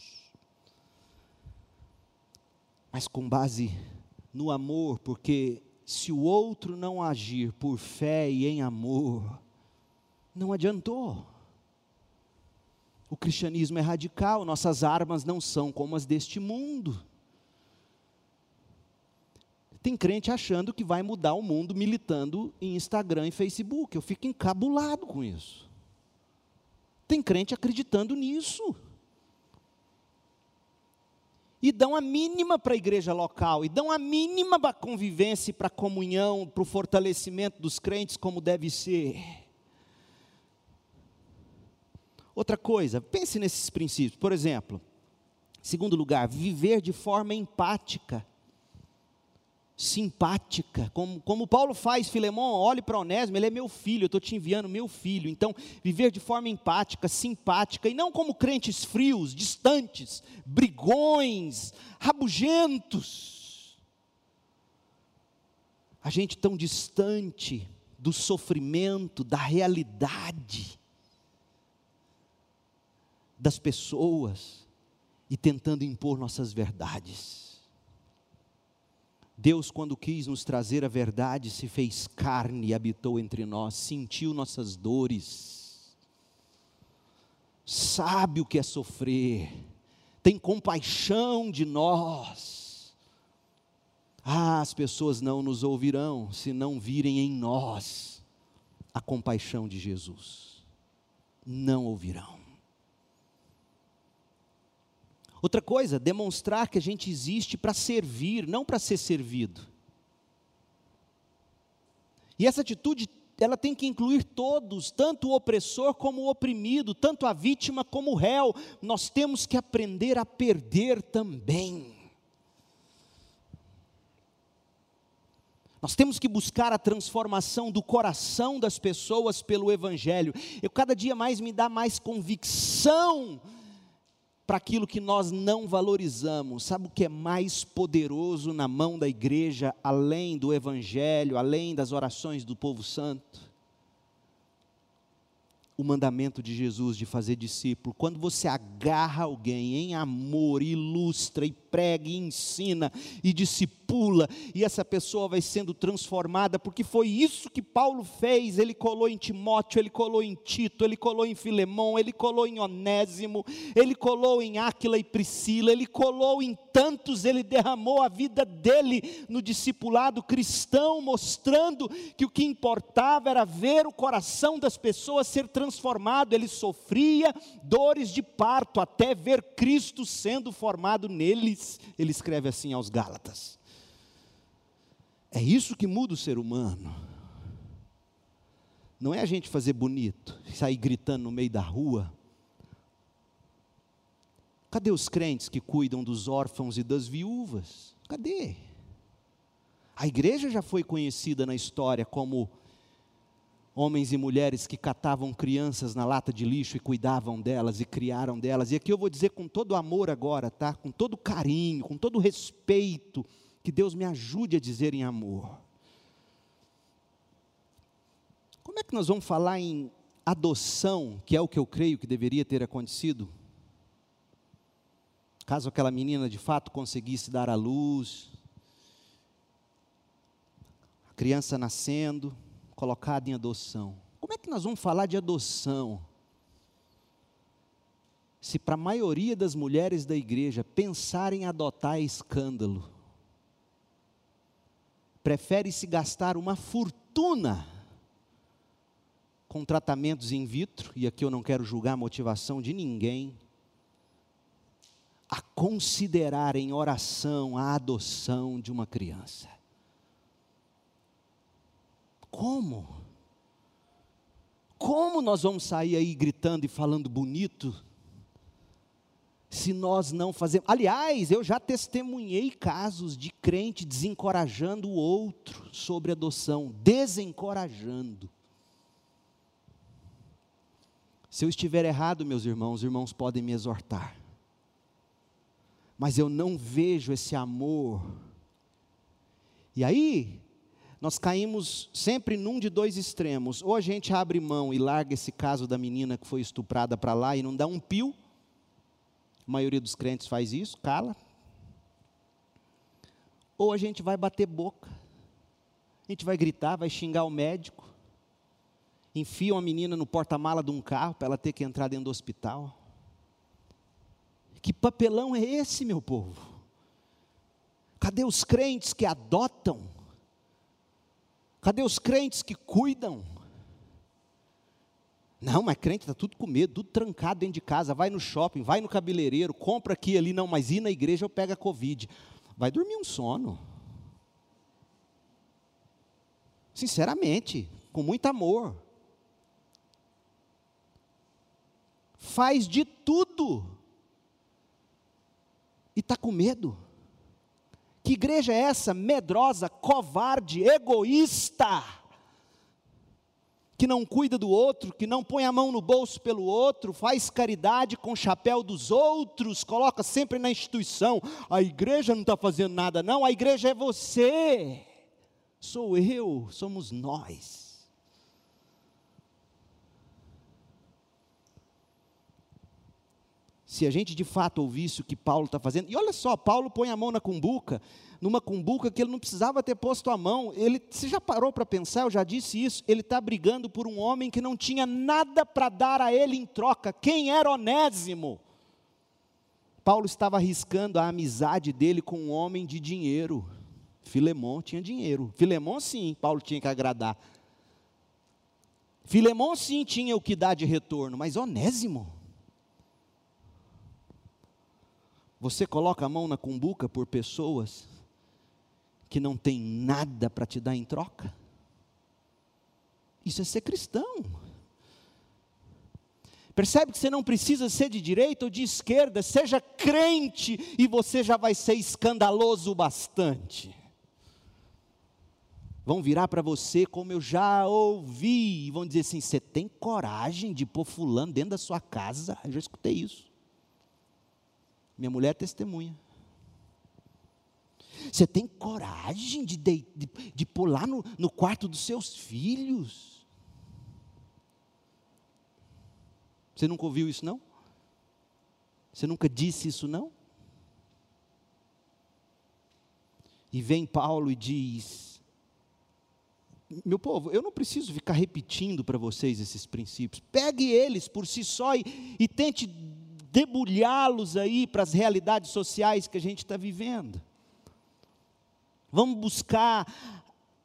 mas com base no amor, porque se o outro não agir por fé e em amor, não adiantou. O cristianismo é radical, nossas armas não são como as deste mundo. Tem crente achando que vai mudar o mundo militando em Instagram e Facebook. Eu fico encabulado com isso. Tem crente acreditando nisso. E dão a mínima para a igreja local, e dão a mínima para a convivência, para a comunhão, para o fortalecimento dos crentes, como deve ser. Outra coisa, pense nesses princípios. Por exemplo, segundo lugar, viver de forma empática simpática, como, como Paulo faz, Filemão, olhe para Onésimo, ele é meu filho, eu estou te enviando meu filho. Então, viver de forma empática, simpática, e não como crentes frios, distantes, brigões, rabugentos. A gente tão distante do sofrimento, da realidade das pessoas e tentando impor nossas verdades. Deus, quando quis nos trazer a verdade, se fez carne e habitou entre nós, sentiu nossas dores, sabe o que é sofrer, tem compaixão de nós. Ah, as pessoas não nos ouvirão se não virem em nós a compaixão de Jesus. Não ouvirão. Outra coisa, demonstrar que a gente existe para servir, não para ser servido. E essa atitude, ela tem que incluir todos, tanto o opressor como o oprimido, tanto a vítima como o réu. Nós temos que aprender a perder também. Nós temos que buscar a transformação do coração das pessoas pelo Evangelho. Eu cada dia mais me dá mais convicção para aquilo que nós não valorizamos. Sabe o que é mais poderoso na mão da igreja, além do Evangelho, além das orações do povo santo? o mandamento de Jesus de fazer discípulo. Quando você agarra alguém em amor, ilustra e prega e ensina e discipula, e essa pessoa vai sendo transformada, porque foi isso que Paulo fez. Ele colou em Timóteo, ele colou em Tito, ele colou em Filemão, ele colou em Onésimo, ele colou em Áquila e Priscila, ele colou em tantos, ele derramou a vida dele no discipulado cristão, mostrando que o que importava era ver o coração das pessoas ser transformado ele sofria dores de parto até ver Cristo sendo formado neles. Ele escreve assim aos Gálatas. É isso que muda o ser humano. Não é a gente fazer bonito, sair gritando no meio da rua. Cadê os crentes que cuidam dos órfãos e das viúvas? Cadê? A igreja já foi conhecida na história como homens e mulheres que catavam crianças na lata de lixo e cuidavam delas e criaram delas. E aqui eu vou dizer com todo amor agora, tá? Com todo carinho, com todo respeito, que Deus me ajude a dizer em amor. Como é que nós vamos falar em adoção, que é o que eu creio que deveria ter acontecido? Caso aquela menina de fato conseguisse dar à luz, a criança nascendo, colocado em adoção. Como é que nós vamos falar de adoção? Se para a maioria das mulheres da igreja pensar em adotar é escândalo, prefere se gastar uma fortuna com tratamentos in vitro, e aqui eu não quero julgar a motivação de ninguém, a considerar em oração a adoção de uma criança. Como? Como nós vamos sair aí gritando e falando bonito se nós não fazemos. Aliás, eu já testemunhei casos de crente desencorajando o outro sobre adoção, desencorajando. Se eu estiver errado, meus irmãos, os irmãos podem me exortar. Mas eu não vejo esse amor. E aí, nós caímos sempre num de dois extremos. Ou a gente abre mão e larga esse caso da menina que foi estuprada para lá e não dá um pio. A maioria dos crentes faz isso, cala. ou a gente vai bater boca, a gente vai gritar, vai xingar o médico, enfia uma menina no porta-mala de um carro para ela ter que entrar dentro do hospital. Que papelão é esse, meu povo? Cadê os crentes que adotam? Cadê os crentes que cuidam? Não, mas crente está tudo com medo, tudo trancado dentro de casa, vai no shopping, vai no cabeleireiro, compra aqui ali, não, mas ir na igreja eu pego a Covid. Vai dormir um sono. Sinceramente, com muito amor. Faz de tudo. E está com medo. Que igreja é essa? Medrosa, covarde, egoísta que não cuida do outro, que não põe a mão no bolso pelo outro, faz caridade com o chapéu dos outros, coloca sempre na instituição. A igreja não está fazendo nada, não, a igreja é você, sou eu, somos nós. Se a gente de fato ouvisse o que Paulo está fazendo, e olha só, Paulo põe a mão na cumbuca, numa cumbuca que ele não precisava ter posto a mão. Ele, você já parou para pensar? Eu já disse isso. Ele está brigando por um homem que não tinha nada para dar a ele em troca. Quem era Onésimo? Paulo estava arriscando a amizade dele com um homem de dinheiro. Filemão tinha dinheiro. Filemão, sim, Paulo tinha que agradar. Filemão, sim, tinha o que dar de retorno, mas Onésimo. Você coloca a mão na cumbuca por pessoas que não tem nada para te dar em troca? Isso é ser cristão. Percebe que você não precisa ser de direita ou de esquerda, seja crente e você já vai ser escandaloso bastante. Vão virar para você, como eu já ouvi, e vão dizer assim: você tem coragem de pôr fulano dentro da sua casa? Eu já escutei isso. Minha mulher é testemunha. Você tem coragem de, de, de, de pular no, no quarto dos seus filhos? Você nunca ouviu isso, não? Você nunca disse isso, não? E vem Paulo e diz: Meu povo, eu não preciso ficar repetindo para vocês esses princípios. Pegue eles por si só e, e tente debulhá-los aí para as realidades sociais que a gente está vivendo. Vamos buscar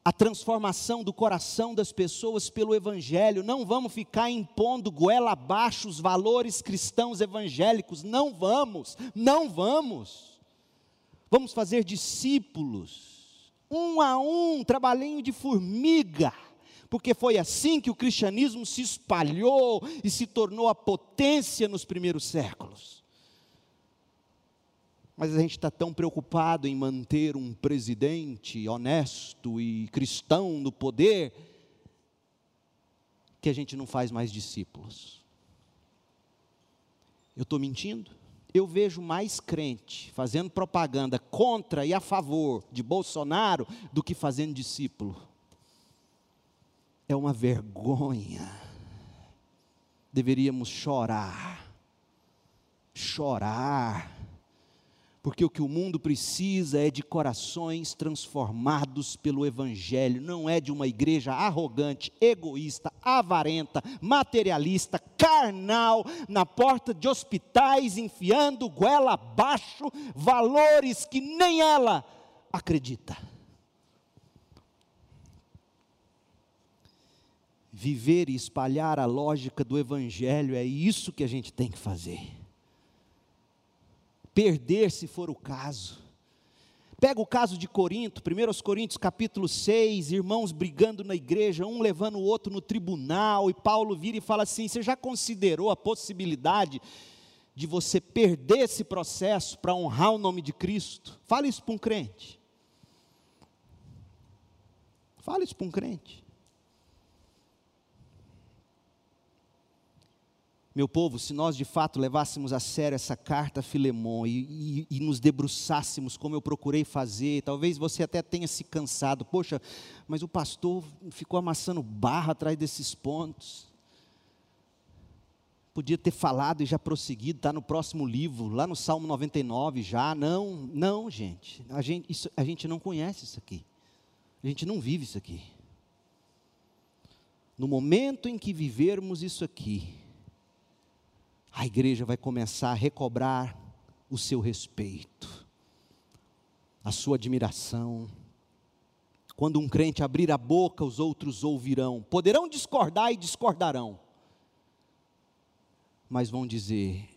a transformação do coração das pessoas pelo Evangelho, não vamos ficar impondo goela abaixo os valores cristãos evangélicos, não vamos, não vamos. Vamos fazer discípulos, um a um, trabalhinho de formiga, porque foi assim que o cristianismo se espalhou e se tornou a potência nos primeiros séculos. Mas a gente está tão preocupado em manter um presidente honesto e cristão no poder, que a gente não faz mais discípulos. Eu estou mentindo? Eu vejo mais crente fazendo propaganda contra e a favor de Bolsonaro do que fazendo discípulo. É uma vergonha. Deveríamos chorar. Chorar porque o que o mundo precisa é de corações transformados pelo Evangelho, não é de uma igreja arrogante, egoísta, avarenta, materialista, carnal, na porta de hospitais, enfiando goela abaixo valores que nem ela acredita. Viver e espalhar a lógica do Evangelho é isso que a gente tem que fazer perder se for o caso. Pega o caso de Corinto, 1 Coríntios capítulo 6, irmãos brigando na igreja, um levando o outro no tribunal, e Paulo vira e fala assim: Você já considerou a possibilidade de você perder esse processo para honrar o nome de Cristo? Fala isso para um crente. Fala isso para um crente. Meu povo, se nós de fato levássemos a sério essa carta a Filemon e, e, e, nos debruçássemos como eu procurei fazer, talvez você até tenha se cansado, poxa, mas o pastor ficou amassando barra atrás desses pontos. podia ter falado e já prosseguido, está no próximo livro, lá no Salmo 99 já. Não, não, gente. A gente, isso, a gente não conhece isso aqui. A gente não vive isso aqui. No momento em que vivermos isso aqui, a igreja vai começar a recobrar o seu respeito, a sua admiração. Quando um crente abrir a boca, os outros ouvirão. Poderão discordar e discordarão mas vão dizer: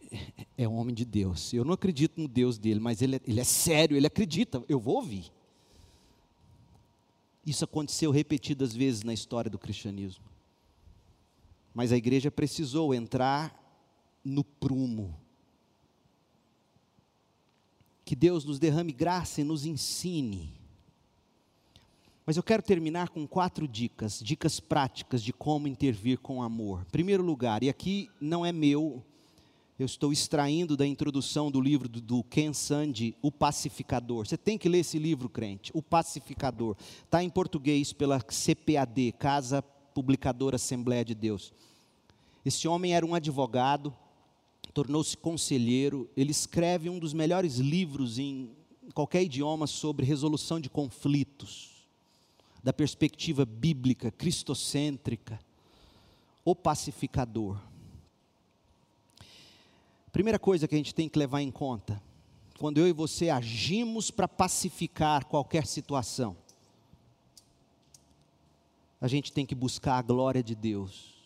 é um homem de Deus. Eu não acredito no Deus dele, mas ele, é, ele é sério, ele acredita, eu vou ouvir. Isso aconteceu repetidas vezes na história do cristianismo. Mas a igreja precisou entrar no prumo. Que Deus nos derrame graça e nos ensine. Mas eu quero terminar com quatro dicas, dicas práticas de como intervir com amor. Primeiro lugar, e aqui não é meu, eu estou extraindo da introdução do livro do, Ken Sande, O Pacificador. Você tem que ler esse livro, crente, O Pacificador. Está em português pela CPAD, Casa Publicadora Assembleia de Deus. Esse homem era um advogado, tornou-se conselheiro, ele escreve um dos melhores livros em qualquer idioma sobre resolução de conflitos da perspectiva bíblica, cristocêntrica, o pacificador. Primeira coisa que a gente tem que levar em conta, quando eu e você agimos para pacificar qualquer situação, a gente tem que buscar a glória de Deus.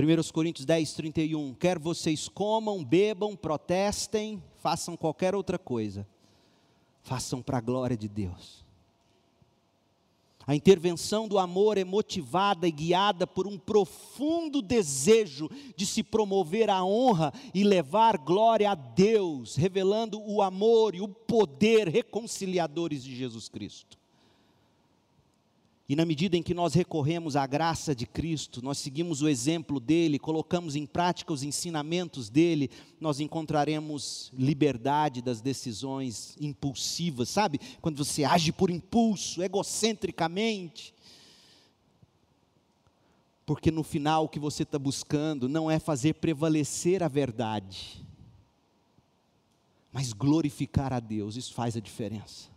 1 Coríntios 10, 31. Quer vocês comam, bebam, protestem, façam qualquer outra coisa, façam para a glória de Deus. A intervenção do amor é motivada e guiada por um profundo desejo de se promover a honra e levar glória a Deus, revelando o amor e o poder reconciliadores de Jesus Cristo. E na medida em que nós recorremos à graça de Cristo, nós seguimos o exemplo dele, colocamos em prática os ensinamentos dele, nós encontraremos liberdade das decisões impulsivas, sabe? Quando você age por impulso, egocentricamente. Porque no final o que você está buscando não é fazer prevalecer a verdade, mas glorificar a Deus, isso faz a diferença.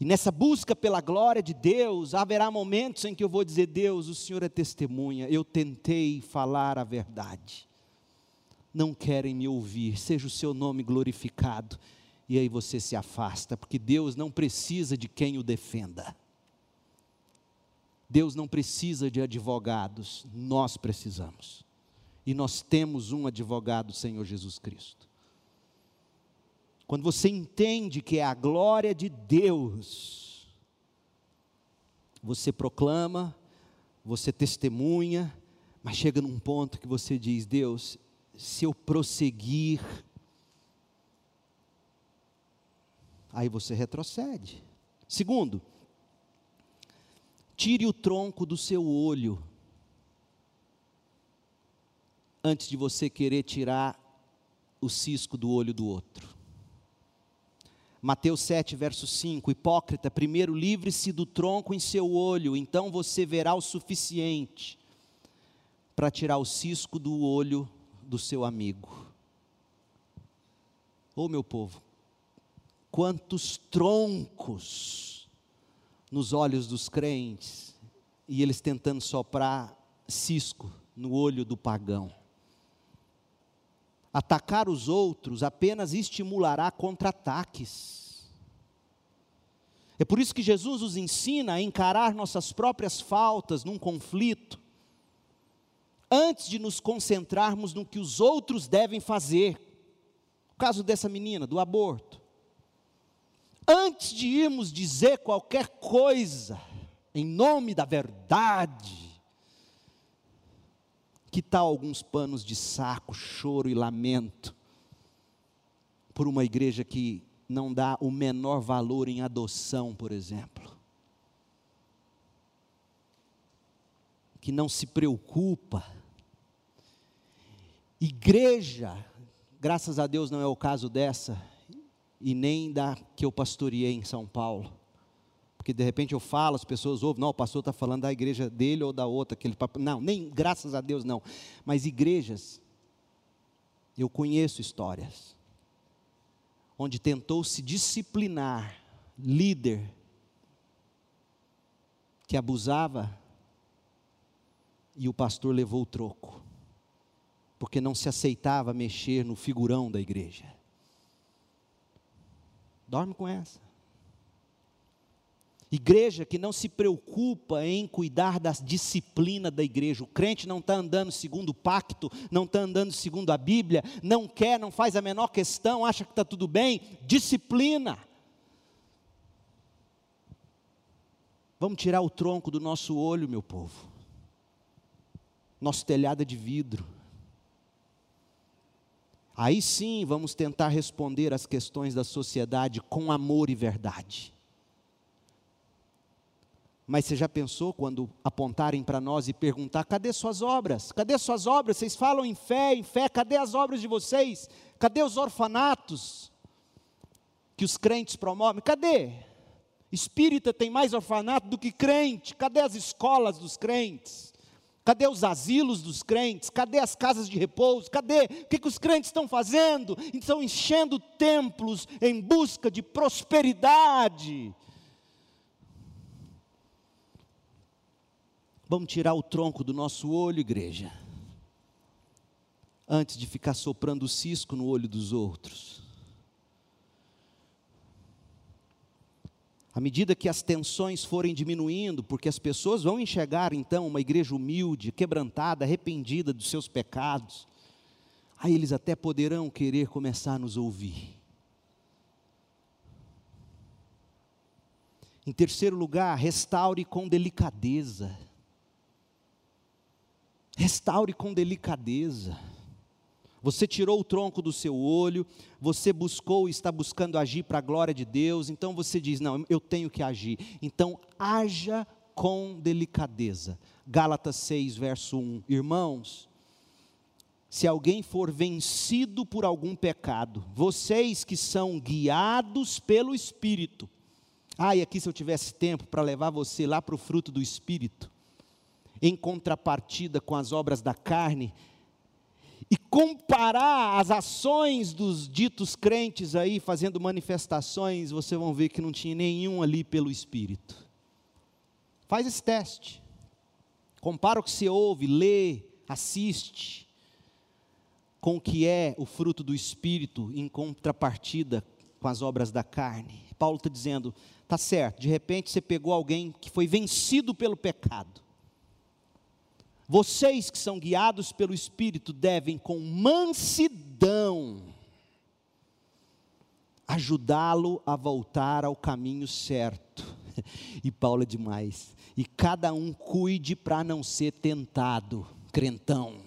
E nessa busca pela glória de Deus, haverá momentos em que eu vou dizer: Deus, o Senhor é testemunha, eu tentei falar a verdade. Não querem me ouvir, seja o seu nome glorificado. E aí você se afasta, porque Deus não precisa de quem o defenda. Deus não precisa de advogados, nós precisamos. E nós temos um advogado, Senhor Jesus Cristo. Quando você entende que é a glória de Deus, você proclama, você testemunha, mas chega num ponto que você diz: Deus, se eu prosseguir, aí você retrocede. Segundo, tire o tronco do seu olho antes de você querer tirar o cisco do olho do outro. Mateus 7, verso 5: Hipócrita, primeiro livre-se do tronco em seu olho, então você verá o suficiente para tirar o cisco do olho do seu amigo. Ô oh, meu povo, quantos troncos nos olhos dos crentes, e eles tentando soprar cisco no olho do pagão. Atacar os outros apenas estimulará contra-ataques. É por isso que Jesus nos ensina a encarar nossas próprias faltas num conflito, antes de nos concentrarmos no que os outros devem fazer. O caso dessa menina, do aborto. Antes de irmos dizer qualquer coisa, em nome da verdade, que tal alguns panos de saco, choro e lamento por uma igreja que não dá o menor valor em adoção, por exemplo? Que não se preocupa. Igreja, graças a Deus não é o caso dessa, e nem da que eu pastoreei em São Paulo. Porque de repente eu falo, as pessoas ouvem, não, o pastor está falando da igreja dele ou da outra, aquele papo. Não, nem graças a Deus não. Mas igrejas, eu conheço histórias, onde tentou se disciplinar líder que abusava e o pastor levou o troco, porque não se aceitava mexer no figurão da igreja. Dorme com essa. Igreja que não se preocupa em cuidar da disciplina da igreja. O crente não está andando segundo o pacto, não está andando segundo a Bíblia, não quer, não faz a menor questão, acha que está tudo bem. Disciplina. Vamos tirar o tronco do nosso olho, meu povo. Nosso telhado é de vidro. Aí sim vamos tentar responder às questões da sociedade com amor e verdade. Mas você já pensou quando apontarem para nós e perguntar: cadê suas obras? Cadê suas obras? Vocês falam em fé, em fé, cadê as obras de vocês? Cadê os orfanatos que os crentes promovem? Cadê? Espírita tem mais orfanato do que crente. Cadê as escolas dos crentes? Cadê os asilos dos crentes? Cadê as casas de repouso? Cadê? O que, que os crentes estão fazendo? Estão enchendo templos em busca de prosperidade. Vamos tirar o tronco do nosso olho, igreja, antes de ficar soprando cisco no olho dos outros. À medida que as tensões forem diminuindo, porque as pessoas vão enxergar então uma igreja humilde, quebrantada, arrependida dos seus pecados, aí eles até poderão querer começar a nos ouvir. Em terceiro lugar, restaure com delicadeza. Restaure com delicadeza. Você tirou o tronco do seu olho, você buscou e está buscando agir para a glória de Deus, então você diz: Não, eu tenho que agir. Então, haja com delicadeza. Gálatas 6, verso 1. Irmãos, se alguém for vencido por algum pecado, vocês que são guiados pelo Espírito, ah, e aqui se eu tivesse tempo para levar você lá para o fruto do Espírito, em contrapartida com as obras da carne, e comparar as ações dos ditos crentes aí, fazendo manifestações, você vão ver que não tinha nenhum ali pelo Espírito. Faz esse teste. Compara o que você ouve, lê, assiste, com o que é o fruto do Espírito em contrapartida com as obras da carne. Paulo está dizendo, tá certo, de repente você pegou alguém que foi vencido pelo pecado vocês que são guiados pelo Espírito devem, com mansidão, ajudá-lo a voltar ao caminho certo. E Paulo é demais. E cada um cuide para não ser tentado, crentão.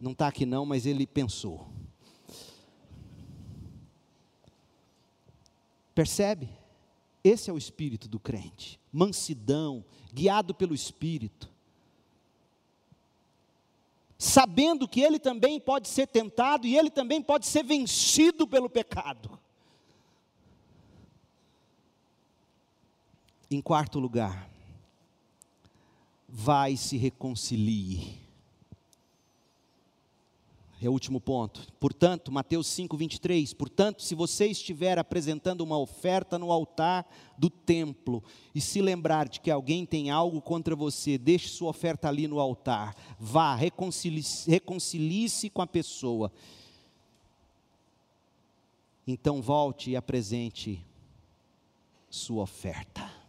Não está aqui não, mas ele pensou. Percebe? Esse é o espírito do crente. Mansidão, guiado pelo Espírito sabendo que ele também pode ser tentado e ele também pode ser vencido pelo pecado. Em quarto lugar, vai se reconcilie. É o último ponto. Portanto, Mateus 5, 23. Portanto, se você estiver apresentando uma oferta no altar do templo e se lembrar de que alguém tem algo contra você, deixe sua oferta ali no altar. Vá, reconcilie-se reconcilie com a pessoa. Então volte e apresente sua oferta.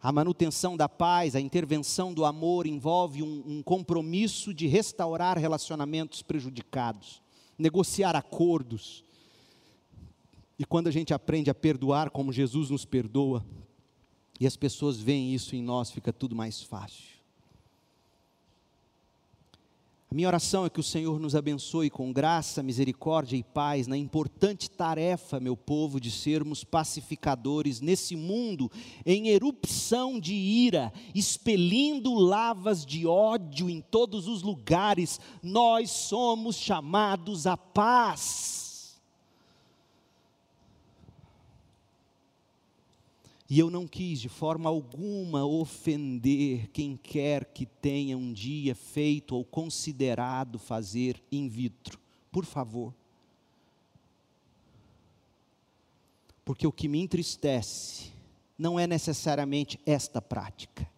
A manutenção da paz, a intervenção do amor envolve um, um compromisso de restaurar relacionamentos prejudicados, negociar acordos. E quando a gente aprende a perdoar como Jesus nos perdoa, e as pessoas veem isso em nós, fica tudo mais fácil. A minha oração é que o Senhor nos abençoe com graça, misericórdia e paz na importante tarefa, meu povo, de sermos pacificadores nesse mundo em erupção de ira, expelindo lavas de ódio em todos os lugares. Nós somos chamados à paz. E eu não quis de forma alguma ofender quem quer que tenha um dia feito ou considerado fazer in vitro. Por favor. Porque o que me entristece não é necessariamente esta prática,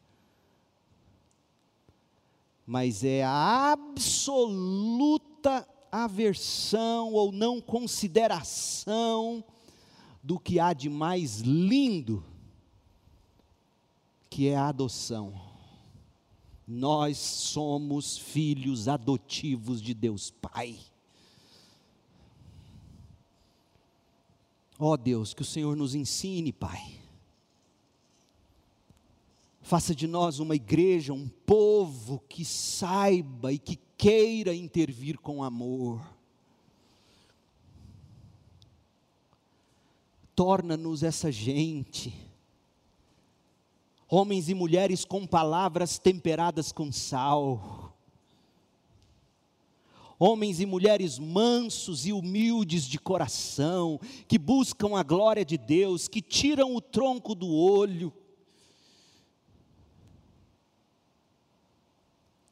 mas é a absoluta aversão ou não consideração do que há de mais lindo, que é a adoção. Nós somos filhos adotivos de Deus Pai. Ó oh Deus, que o Senhor nos ensine, Pai. Faça de nós uma igreja, um povo que saiba e que queira intervir com amor. Torna-nos essa gente, homens e mulheres com palavras temperadas com sal homens e mulheres mansos e humildes de coração, que buscam a glória de Deus, que tiram o tronco do olho.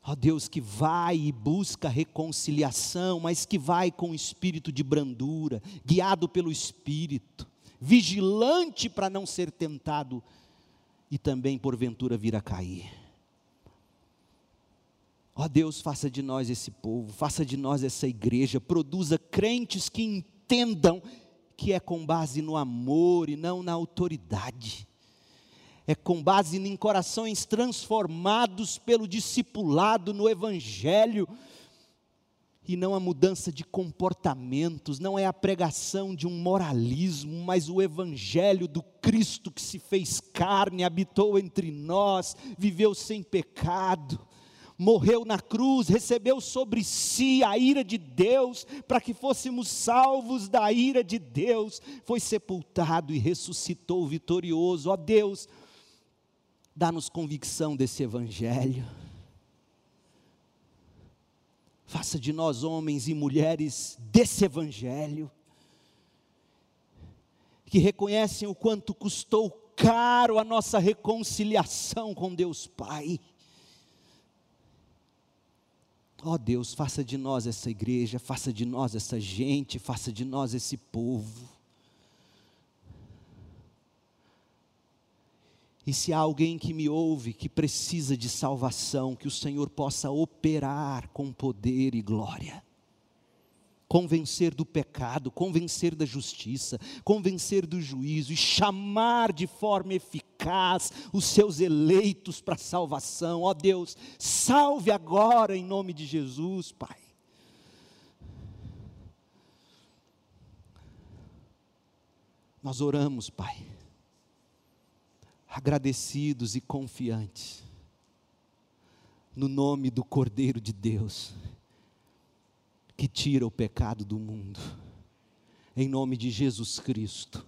Ó Deus, que vai e busca reconciliação, mas que vai com espírito de brandura, guiado pelo Espírito, vigilante para não ser tentado e também porventura vir a cair. Ó oh Deus, faça de nós esse povo, faça de nós essa igreja, produza crentes que entendam que é com base no amor e não na autoridade. É com base em corações transformados pelo discipulado no Evangelho, e não a mudança de comportamentos, não é a pregação de um moralismo, mas o Evangelho do Cristo que se fez carne, habitou entre nós, viveu sem pecado morreu na cruz, recebeu sobre si a ira de Deus, para que fôssemos salvos da ira de Deus, foi sepultado e ressuscitou vitorioso. Ó Deus, dá-nos convicção desse Evangelho. Faça de nós homens e mulheres desse Evangelho, que reconhecem o quanto custou caro a nossa reconciliação com Deus Pai Ó oh Deus, faça de nós essa igreja, faça de nós essa gente, faça de nós esse povo. E se há alguém que me ouve, que precisa de salvação, que o Senhor possa operar com poder e glória convencer do pecado, convencer da justiça, convencer do juízo e chamar de forma eficaz os seus eleitos para a salvação. Ó Deus, salve agora em nome de Jesus, Pai. Nós oramos, Pai, agradecidos e confiantes, no nome do Cordeiro de Deus que tira o pecado do mundo. Em nome de Jesus Cristo,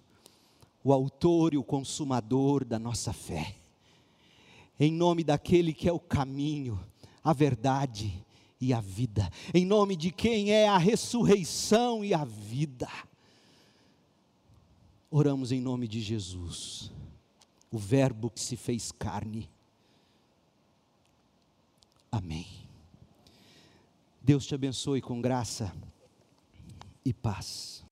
o Autor e o Consumador da nossa fé. Em nome daquele que é o caminho, a verdade e a vida. Em nome de quem é a ressurreição e a vida. Oramos em nome de Jesus, o Verbo que se fez carne. Amém. Deus te abençoe com graça e paz.